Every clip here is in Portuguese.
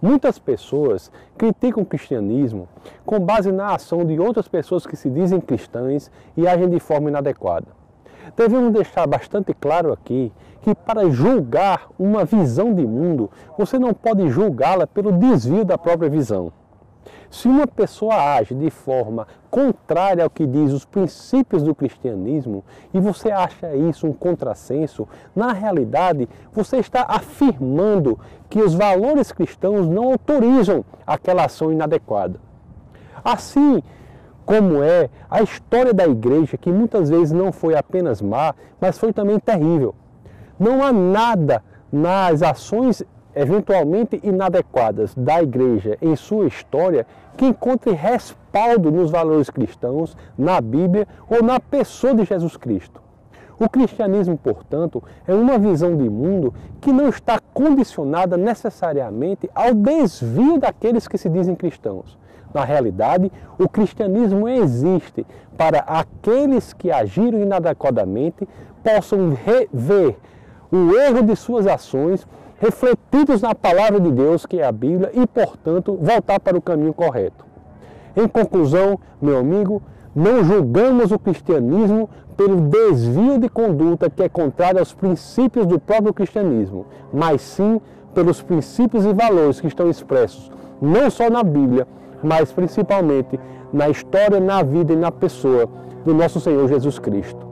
Muitas pessoas criticam o cristianismo com base na ação de outras pessoas que se dizem cristãs e agem de forma inadequada. Devemos deixar bastante claro aqui que para julgar uma visão de mundo, você não pode julgá-la pelo desvio da própria visão. Se uma pessoa age de forma contrária ao que diz os princípios do cristianismo e você acha isso um contrassenso, na realidade você está afirmando que os valores cristãos não autorizam aquela ação inadequada. Assim como é a história da igreja, que muitas vezes não foi apenas má, mas foi também terrível. Não há nada nas ações eventualmente inadequadas da igreja em sua história que encontre respaldo nos valores cristãos, na Bíblia ou na pessoa de Jesus Cristo. O cristianismo, portanto, é uma visão de mundo que não está condicionada necessariamente ao desvio daqueles que se dizem cristãos. Na realidade, o cristianismo existe para aqueles que agiram inadequadamente possam rever o erro de suas ações refletidos na palavra de Deus, que é a Bíblia, e, portanto, voltar para o caminho correto. Em conclusão, meu amigo, não julgamos o cristianismo pelo desvio de conduta que é contrário aos princípios do próprio cristianismo, mas sim pelos princípios e valores que estão expressos não só na Bíblia, mas principalmente na história, na vida e na pessoa do nosso Senhor Jesus Cristo.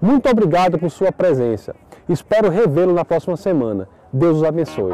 Muito obrigado por sua presença. Espero revê-lo na próxima semana. Deus os abençoe.